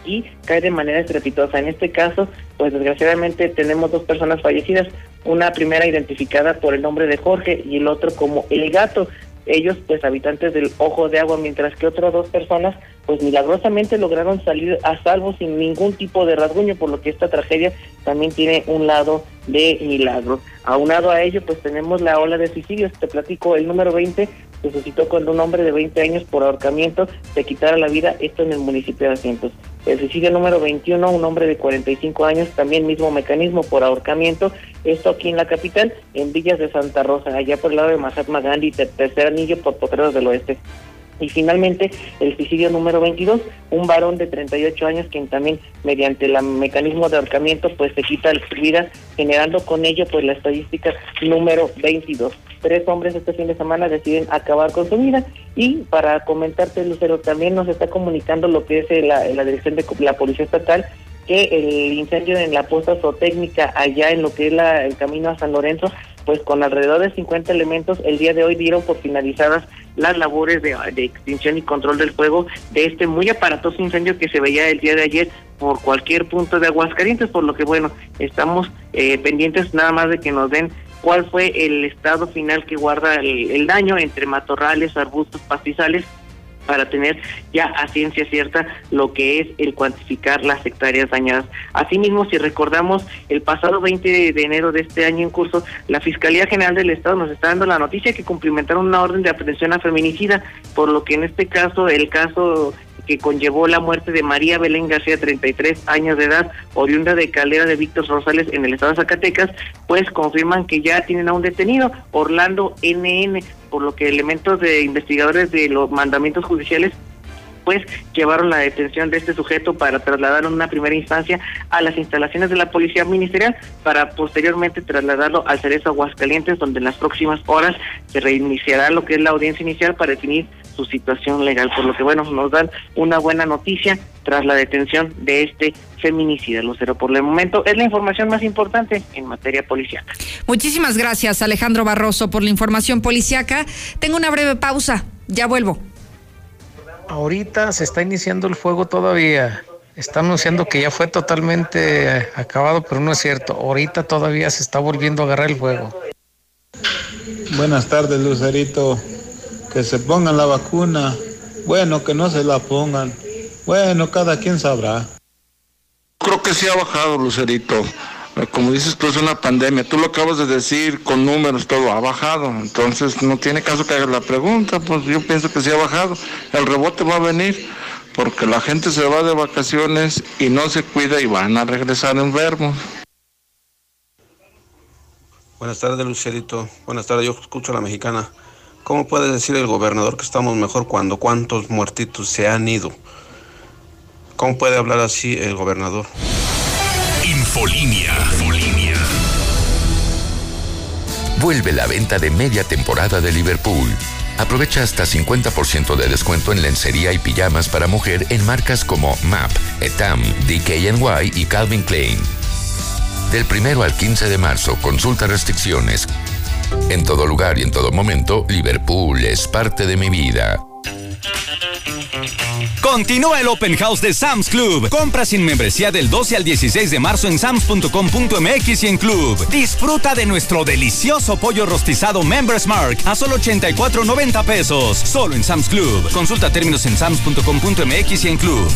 [SPEAKER 39] y cae de manera estrepitosa. En este caso, pues desgraciadamente tenemos dos personas fallecidas, una primera identificada por el nombre de Jorge y el otro como el gato. Ellos, pues habitantes del Ojo de Agua, mientras que otras dos personas, pues milagrosamente lograron salir a salvo sin ningún tipo de rasguño, por lo que esta tragedia también tiene un lado de milagro. Aunado a ello, pues tenemos la ola de suicidios. Te platico, el número 20 se suscitó cuando un hombre de 20 años por ahorcamiento se quitara la vida, esto en el municipio de Asientos. El suicidio número 21, un hombre de 45 años, también mismo mecanismo por ahorcamiento, esto aquí en la capital, en Villas de Santa Rosa, allá por el lado de Mahatma Gandhi, tercer anillo por Potreros del Oeste. Y finalmente, el suicidio número 22, un varón de 38 años quien también mediante el mecanismo de ahorcamiento pues se quita la vida, generando con ello pues la estadística número 22. Tres hombres este fin de semana deciden acabar con su vida y para comentarte Lucero también nos está comunicando lo que es la, la dirección de la Policía Estatal que el incendio en la posta zootécnica allá en lo que es la, el camino a San Lorenzo pues con alrededor de 50 elementos el día de hoy dieron por finalizadas las labores de, extinción y control del fuego de este muy aparatoso incendio que se veía el día de ayer por cualquier punto de Aguascalientes, por lo que bueno, estamos eh, pendientes nada más de que nos den cuál fue el estado final que guarda el daño entre matorrales, arbustos, pastizales para tener ya a ciencia cierta lo que es el cuantificar las hectáreas dañadas. Asimismo, si recordamos el pasado 20 de enero de este año en curso, la Fiscalía General del Estado nos está dando la noticia que cumplimentaron una orden de aprehensión a feminicida, por lo que en este caso, el caso que conllevó la muerte de María Belén García, 33 años de edad, oriunda de Calera de Víctor Rosales en el estado de Zacatecas, pues confirman que ya tienen a un detenido, Orlando NN, por lo que elementos de investigadores de los mandamientos judiciales pues llevaron la detención de este sujeto para trasladarlo en una primera instancia a las instalaciones de la Policía Ministerial para posteriormente trasladarlo al Cerezo Aguascalientes, donde en las próximas horas se reiniciará lo que es la audiencia inicial para definir su situación legal. Por lo que, bueno, nos dan una buena noticia tras la detención de este feminicida, Lucero. Por el momento es la información más importante en materia policiaca.
[SPEAKER 1] Muchísimas gracias, Alejandro Barroso, por la información policiaca. Tengo una breve pausa. Ya vuelvo.
[SPEAKER 35] Ahorita se está iniciando el fuego todavía. Está anunciando que ya fue totalmente acabado, pero no es cierto. Ahorita todavía se está volviendo a agarrar el fuego.
[SPEAKER 40] Buenas tardes, Lucerito. Que se pongan la vacuna. Bueno, que no se la pongan. Bueno, cada quien sabrá.
[SPEAKER 41] Creo que sí ha bajado, Lucerito como dices tú, es una pandemia. Tú lo acabas de decir con números, todo ha bajado. Entonces no tiene caso que hagas la pregunta, pues yo pienso que sí ha bajado. El rebote va a venir porque la gente se va de vacaciones y no se cuida y van a regresar enfermos.
[SPEAKER 42] Buenas tardes, Lucerito. Buenas tardes, yo escucho a la mexicana. ¿Cómo puede decir el gobernador que estamos mejor cuando cuántos muertitos se han ido? ¿Cómo puede hablar así el gobernador?
[SPEAKER 43] Infolinia. Vuelve la venta de media temporada de Liverpool. Aprovecha hasta 50% de descuento en lencería y pijamas para mujer en marcas como MAP, Etam, DKNY y Calvin Klein. Del primero al 15 de marzo, consulta restricciones. En todo lugar y en todo momento, Liverpool es parte de mi vida.
[SPEAKER 19] Continúa el Open House de Sam's Club. Compra sin membresía del 12 al 16 de marzo en sams.com.mx y en Club. Disfruta de nuestro delicioso pollo rostizado Members Mark a solo 84.90 pesos. Solo en Sam's Club. Consulta términos en sams.com.mx y en Club.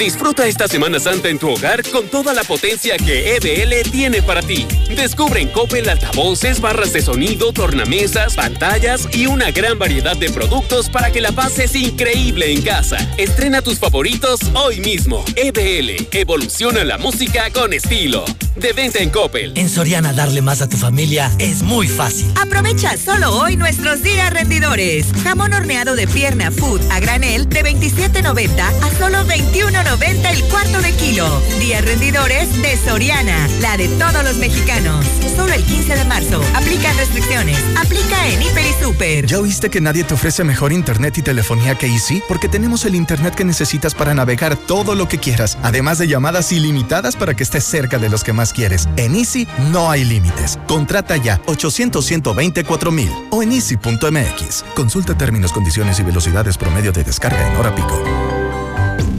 [SPEAKER 22] Disfruta esta Semana Santa en tu hogar con toda la potencia que EBL tiene para ti. Descubre en Coppel altavoces, barras de sonido, tornamesas, pantallas y una gran variedad de productos para que la pases increíble en casa. Estrena tus favoritos hoy mismo. EBL, evoluciona la música con estilo. De venta en Coppel.
[SPEAKER 44] En Soriana darle más a tu familia es muy fácil.
[SPEAKER 45] Aprovecha solo hoy nuestros días rendidores. Jamón horneado de pierna food a granel de 27.90 a solo 21.90 90 el cuarto de kilo. Días rendidores de Soriana, la de todos los mexicanos. Solo el 15 de marzo. Aplica restricciones. Aplica en Hiper y Super.
[SPEAKER 46] ¿Ya oíste que nadie te ofrece mejor internet y telefonía que Easy? Porque tenemos el internet que necesitas para navegar todo lo que quieras, además de llamadas ilimitadas para que estés cerca de los que más quieres. En Easy no hay límites. Contrata ya 800 124 mil o en easy.mx. Consulta términos, condiciones y velocidades promedio de descarga en hora pico.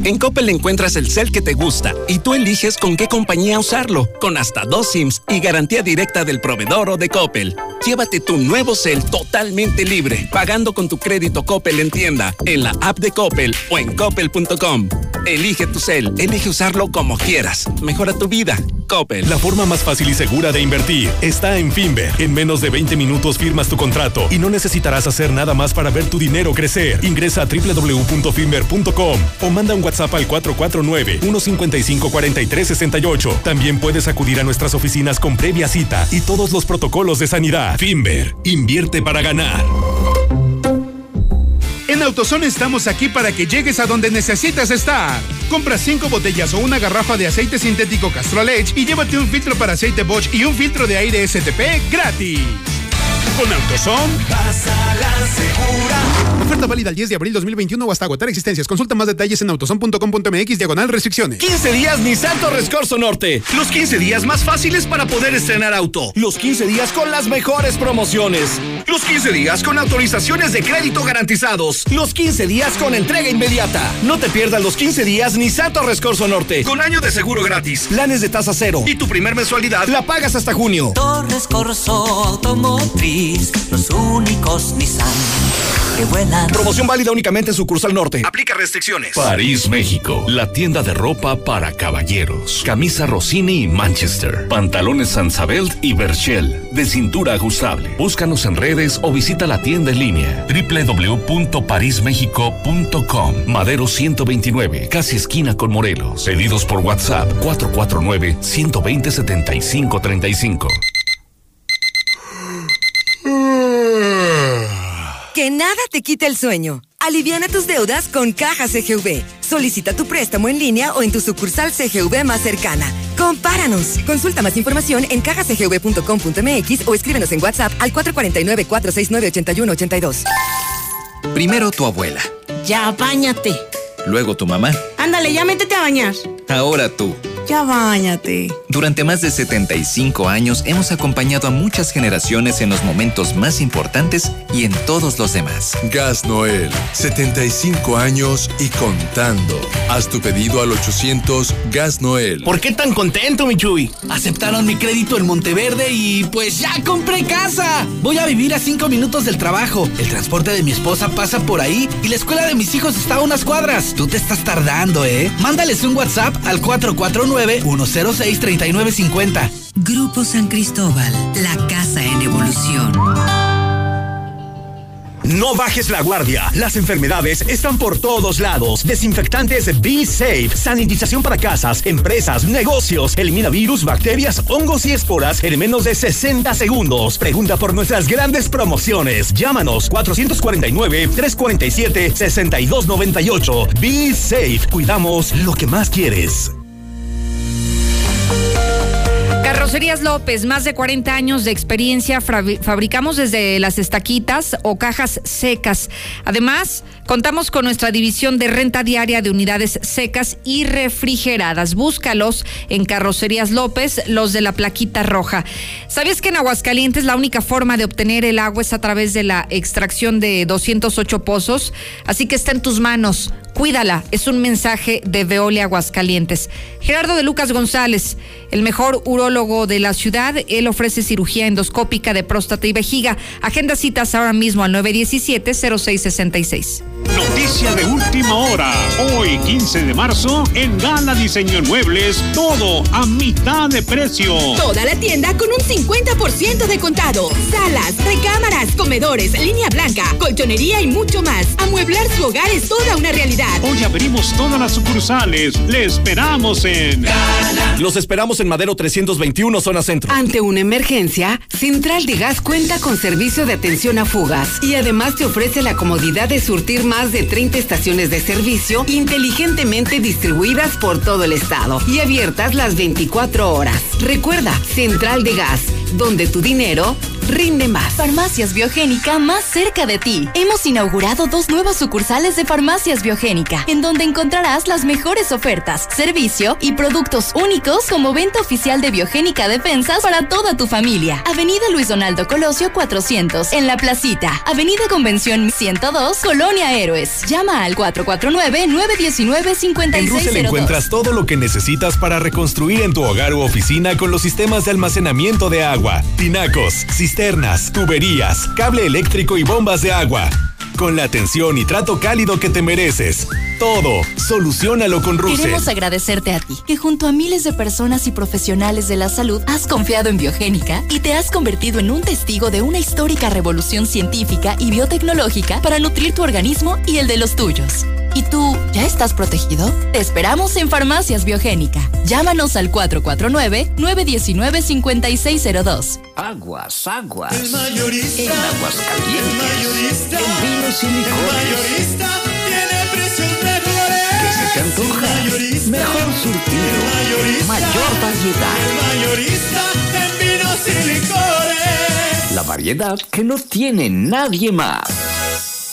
[SPEAKER 19] En Coppel encuentras el cel que te gusta y tú eliges con qué compañía usarlo, con hasta dos SIMs y garantía directa del proveedor o de Coppel. Llévate tu nuevo cel totalmente libre, pagando con tu crédito Coppel en tienda, en la app de Coppel o en coppel.com. Elige tu cel, elige usarlo como quieras. Mejora tu vida. Coppel.
[SPEAKER 47] La forma más fácil y segura de invertir está en Finver. En menos de 20 minutos firmas tu contrato y no necesitarás hacer nada más para ver tu dinero crecer. Ingresa a www.finver.com o manda un WhatsApp al 449-155-4368. También puedes acudir a nuestras oficinas con previa cita y todos los protocolos de sanidad. Finver, invierte para ganar.
[SPEAKER 48] En AutoZone estamos aquí para que llegues a donde necesitas estar. Compra cinco botellas o una garrafa de aceite sintético Castrol Edge y llévate un filtro para aceite Bosch y un filtro de aire STP gratis. Con AutoZone.
[SPEAKER 49] Pasa la segura.
[SPEAKER 48] Oferta válida el 10 de abril 2021 o hasta agotar existencias. Consulta más detalles en autozone.com.mx diagonal restricciones.
[SPEAKER 24] 15 días Nissan Torres Corso Norte. Los 15 días más fáciles para poder estrenar auto. Los 15 días con las mejores promociones. Los 15 días con autorizaciones de crédito garantizados. Los 15 días con entrega inmediata. No te pierdas los 15 días Nissan Torres Corso Norte. Con año de seguro gratis, planes de tasa cero y tu primer mensualidad la pagas hasta junio.
[SPEAKER 49] Torres Corso Automotriz, los únicos Nissan que vuelan.
[SPEAKER 24] Promoción válida únicamente en sucursal norte. Aplica restricciones.
[SPEAKER 50] París, México. La tienda de ropa para caballeros. Camisa Rossini y Manchester. Pantalones Sansabelt y Berchel. De cintura ajustable. Búscanos en redes o visita la tienda en línea. www.parismexico.com. Madero 129. Casi esquina con Morelos. Pedidos por WhatsApp 449 120 7535.
[SPEAKER 28] Que nada te quite el sueño. Aliviana tus deudas con Caja CGV. Solicita tu préstamo en línea o en tu sucursal CGV más cercana. Compáranos. Consulta más información en cajacgv.com.mx o escríbenos en WhatsApp al 449-469-8182.
[SPEAKER 51] Primero tu abuela,
[SPEAKER 52] Ya, bañate.
[SPEAKER 51] luego tu mamá,
[SPEAKER 52] Ándale, ya métete a bañar.
[SPEAKER 51] ahora tú.
[SPEAKER 52] Ya, bañate.
[SPEAKER 51] Durante más de 75 años hemos acompañado a muchas generaciones en los momentos más importantes y en todos los demás.
[SPEAKER 18] Gas Noel, 75 años y contando. Haz tu pedido al 800 Gas Noel.
[SPEAKER 53] ¿Por qué tan contento, mi Chuy? Aceptaron mi crédito en Monteverde y pues ya compré casa. Voy a vivir a cinco minutos del trabajo. El transporte de mi esposa pasa por ahí y la escuela de mis hijos está a unas cuadras. Tú te estás tardando, ¿eh? Mándales un WhatsApp al 449-106-3950.
[SPEAKER 54] Grupo San Cristóbal, la casa en evolución.
[SPEAKER 55] No bajes la guardia. Las enfermedades están por todos lados. Desinfectantes Be Safe. Sanitización para casas, empresas, negocios. Elimina virus, bacterias, hongos y esporas en menos de 60 segundos. Pregunta por nuestras grandes promociones. Llámanos 449-347-6298. Be Safe. Cuidamos lo que más quieres.
[SPEAKER 1] Carrocerías López, más de 40 años de experiencia. Fabricamos desde las estaquitas o cajas secas. Además, contamos con nuestra división de renta diaria de unidades secas y refrigeradas. Búscalos en Carrocerías López, los de la plaquita roja. ¿Sabías que en Aguascalientes la única forma de obtener el agua es a través de la extracción de 208 pozos? Así que está en tus manos. Cuídala, es un mensaje de Veolia Aguascalientes. Gerardo de Lucas González, el mejor urólogo de la ciudad, él ofrece cirugía endoscópica de próstata y vejiga. Agenda citas ahora mismo al 917-0666.
[SPEAKER 22] Noticia de última hora. Hoy, 15 de marzo, en Gala Diseño en Muebles, todo a mitad de precio.
[SPEAKER 56] Toda la tienda con un 50% de contado. Salas, recámaras, comedores, línea blanca, colchonería y mucho más. Amueblar su hogar es toda una realidad.
[SPEAKER 22] Hoy abrimos todas las sucursales. Le esperamos en
[SPEAKER 24] Los esperamos en Madero 321, zona centro.
[SPEAKER 57] Ante una emergencia, Central de Gas cuenta con servicio de atención a fugas y además te ofrece la comodidad de surtir más de 30 estaciones de servicio inteligentemente distribuidas por todo el estado y abiertas las 24 horas. Recuerda, Central de Gas, donde tu dinero rinde más.
[SPEAKER 58] Farmacias Biogénica más cerca de ti. Hemos inaugurado dos nuevas sucursales de Farmacias Biogénica, en donde encontrarás las mejores ofertas, servicio y productos únicos como venta oficial de Biogénica Defensas para toda tu familia. Avenida Luis Donaldo Colosio 400, en La Placita. Avenida Convención 102, Colonia Héroes. Llama al 449-919-5602.
[SPEAKER 59] En Russell encuentras todo lo que necesitas para reconstruir en tu hogar u oficina con los sistemas de almacenamiento de agua, tinacos, cisternas, tuberías, cable eléctrico y bombas de agua. Con la atención y trato cálido que te mereces. Todo, solucionalo con Russell.
[SPEAKER 58] Queremos agradecerte a ti, que junto a miles de personas y profesionales de la salud has confiado en Biogénica y te has convertido en un testigo de una histórica revolución científica y biotecnológica para nutrir tu organismo y el de los tuyos. ¿Y tú ya estás protegido? Te esperamos en Farmacias Biogénica. Llámanos al 449-919-5602.
[SPEAKER 51] Aguas, aguas.
[SPEAKER 60] El mayorista.
[SPEAKER 51] En Aguascalientes.
[SPEAKER 60] El mayorista.
[SPEAKER 51] En y licores.
[SPEAKER 60] El mayorista tiene precios mejores.
[SPEAKER 51] ¿Qué se te antoja? Mejor surtido. Mayor variedad.
[SPEAKER 60] El mayorista en vinos y licores.
[SPEAKER 51] La variedad que no tiene nadie más.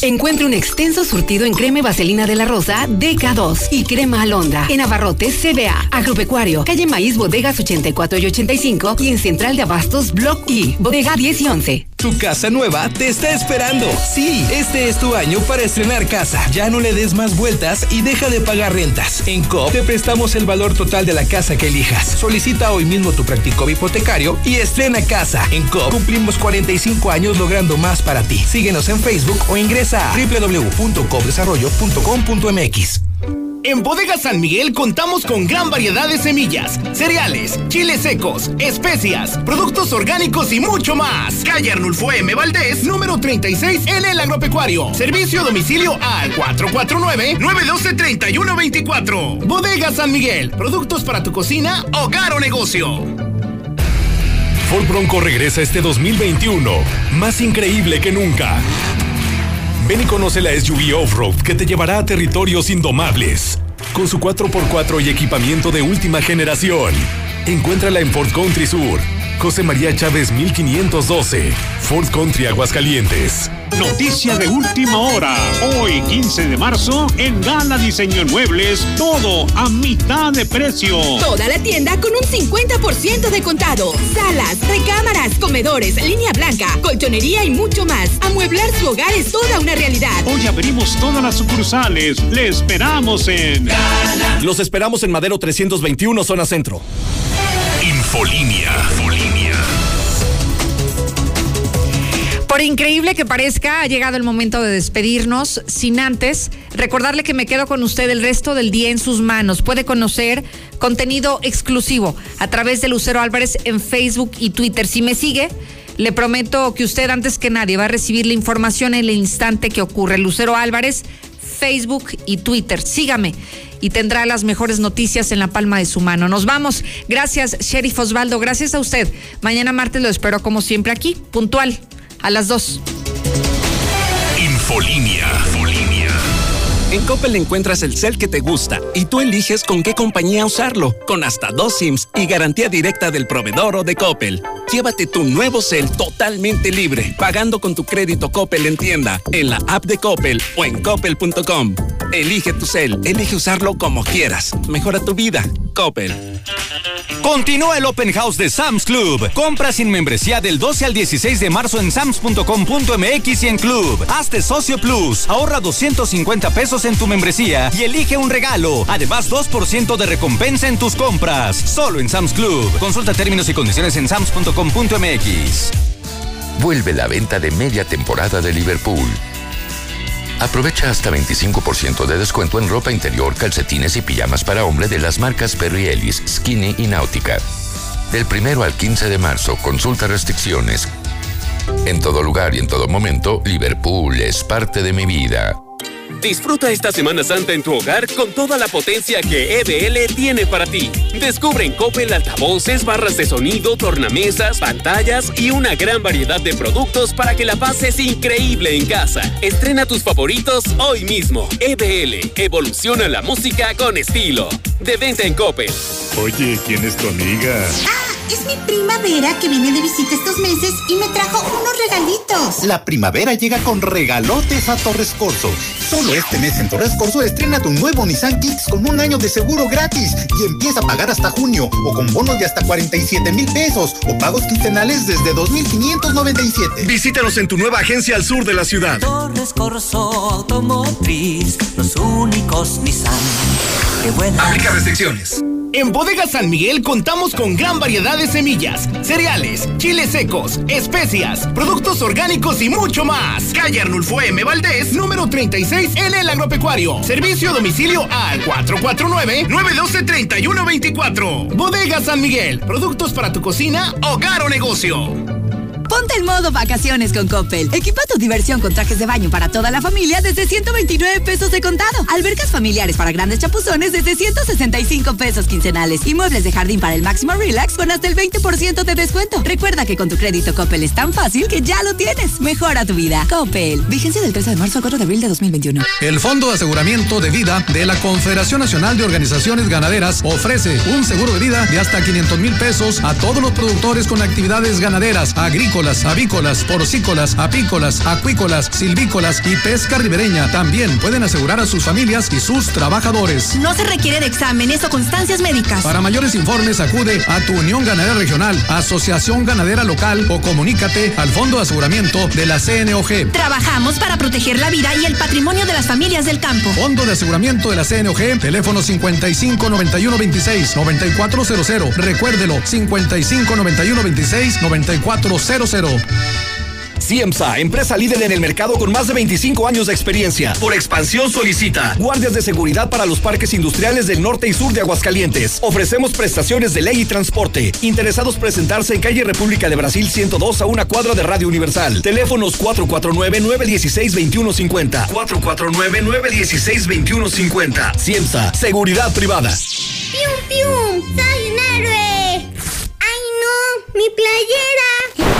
[SPEAKER 61] Encuentre un extenso surtido en crema y vaselina de la rosa DK2 y crema alondra en Abarrotes CBA, Agropecuario, calle Maíz Bodegas 84 y 85 y en Central de Abastos Block I, Bodega 10 y 11.
[SPEAKER 24] Tu casa nueva te está esperando. Sí, este es tu año para estrenar casa. Ya no le des más vueltas y deja de pagar rentas. En COP te prestamos el valor total de la casa que elijas. Solicita hoy mismo tu Practicop hipotecario y estrena casa. En COP cumplimos 45 años logrando más para ti. Síguenos en Facebook o ingresa a www.copdesarrollo.com.mx.
[SPEAKER 62] En Bodega San Miguel contamos con gran variedad de semillas, cereales, chiles secos, especias, productos orgánicos y mucho más. Calle Arnulfo M. Valdés, número 36 en el agropecuario. Servicio a domicilio al 449-912-3124. Bodega San Miguel, productos para tu cocina, hogar o negocio.
[SPEAKER 18] Ford Bronco regresa este 2021, más increíble que nunca. Ven y conoce la SUV Off-Road que te llevará a territorios indomables. Con su 4x4 y equipamiento de última generación. Encuéntrala en Ford Country Sur. José María Chávez 1512. Ford Country Aguascalientes.
[SPEAKER 63] Noticia de última hora. Hoy, 15 de marzo, en Gala Diseño Muebles, todo a mitad de precio.
[SPEAKER 56] Toda la tienda con un 50% de contado. Salas, recámaras, comedores, línea blanca, colchonería y mucho más. Amueblar su hogar es toda una realidad.
[SPEAKER 63] Hoy abrimos todas las sucursales. Le esperamos en
[SPEAKER 24] Los esperamos en Madero 321, zona centro.
[SPEAKER 18] Infolinia.
[SPEAKER 1] Por increíble que parezca, ha llegado el momento de despedirnos sin antes recordarle que me quedo con usted el resto del día en sus manos. Puede conocer contenido exclusivo a través de Lucero Álvarez en Facebook y Twitter. Si me sigue, le prometo que usted antes que nadie va a recibir la información en el instante que ocurre. Lucero Álvarez, Facebook y Twitter. Sígame y tendrá las mejores noticias en la palma de su mano. Nos vamos. Gracias, Sheriff Osvaldo. Gracias a usted. Mañana martes lo espero como siempre aquí, puntual, a las 2.
[SPEAKER 18] Infolinia.
[SPEAKER 19] En Coppel encuentras el cel que te gusta y tú eliges con qué compañía usarlo, con hasta dos SIMs y garantía directa del proveedor o de Coppel. Llévate tu nuevo cel totalmente libre, pagando con tu crédito Coppel en tienda, en la app de Coppel o en coppel.com. Elige tu cel, elige usarlo como quieras. Mejora tu vida. Coppel.
[SPEAKER 24] Continúa el Open House de Sam's Club. Compra sin membresía del 12 al 16 de marzo en sams.com.mx y en Club. Hazte socio plus. Ahorra 250 pesos en tu membresía y elige un regalo. Además, 2% de recompensa en tus compras. Solo en Sam's Club. Consulta términos y condiciones en sams.com.mx.
[SPEAKER 43] Vuelve la venta de media temporada de Liverpool. Aprovecha hasta 25% de descuento en ropa interior, calcetines y pijamas para hombre de las marcas Perry Ellis, Skinny y Náutica. Del primero al 15 de marzo, consulta restricciones. En todo lugar y en todo momento, Liverpool es parte de mi vida.
[SPEAKER 22] Disfruta esta Semana Santa en tu hogar con toda la potencia que EBL tiene para ti. Descubre en Coppel altavoces, barras de sonido, tornamesas, pantallas y una gran variedad de productos para que la pases increíble en casa. Estrena tus favoritos hoy mismo. EBL, evoluciona la música con estilo. De venta en Coppel.
[SPEAKER 64] Oye, ¿quién es tu amiga?
[SPEAKER 65] Es mi primavera que viene de visita estos meses y me trajo unos regalitos.
[SPEAKER 51] La primavera llega con regalotes a Torres Corso. Solo este mes en Torres Corso estrena tu nuevo Nissan Kicks con un año de seguro gratis y empieza a pagar hasta junio o con bonos de hasta 47 mil pesos o pagos quincenales desde 2.597.
[SPEAKER 24] Visítanos en tu nueva agencia al sur de la ciudad.
[SPEAKER 66] Torres Corso Automotriz, los únicos Nissan. Qué buena.
[SPEAKER 24] Aplica restricciones.
[SPEAKER 62] En Bodega San Miguel contamos con gran variedad de semillas, cereales, chiles secos, especias, productos orgánicos y mucho más. Calle Arnulfo M. Valdés, número 36 en el agropecuario. Servicio a domicilio al 449-912-3124. Bodega San Miguel, productos para tu cocina, hogar o negocio.
[SPEAKER 56] Ponte en modo vacaciones con Coppel. Equipa tu diversión con trajes de baño para toda la familia desde 129 pesos de contado. Albercas familiares para grandes chapuzones desde 165 pesos quincenales. Y muebles de jardín para el máximo relax con hasta el 20% de descuento. Recuerda que con tu crédito Coppel es tan fácil que ya lo tienes. Mejora tu vida. Coppel. Vigencia del 13 de marzo a 4 de abril de 2021.
[SPEAKER 67] El Fondo de Aseguramiento de Vida de la Confederación Nacional de Organizaciones Ganaderas ofrece un seguro de vida de hasta 500 mil pesos a todos los productores con actividades ganaderas, agrícolas, avícolas, porcícolas, apícolas, acuícolas, silvícolas y pesca ribereña. También pueden asegurar a sus familias y sus trabajadores.
[SPEAKER 56] No se requiere de exámenes o constancias médicas.
[SPEAKER 67] Para mayores informes acude a tu Unión Ganadera Regional, Asociación Ganadera Local o comunícate al Fondo de Aseguramiento de la CNOG.
[SPEAKER 56] Trabajamos para proteger la vida y el patrimonio de las familias del campo.
[SPEAKER 67] Fondo de Aseguramiento de la CNOG, teléfono 55 91 26 9400. Recuérdelo, 55 91 26 9400.
[SPEAKER 24] CIEMSA, empresa líder en el mercado con más de 25 años de experiencia. Por expansión solicita guardias de seguridad para los parques industriales del norte y sur de Aguascalientes. Ofrecemos prestaciones de ley y transporte. Interesados presentarse en calle República de Brasil 102 a una cuadra de Radio Universal. Teléfonos 449-916-2150. 449-916-2150. CIEMSA, seguridad privada.
[SPEAKER 64] ¡Pium, pium! ¡Soy un héroe! ¡Ay, no! ¡Mi playera!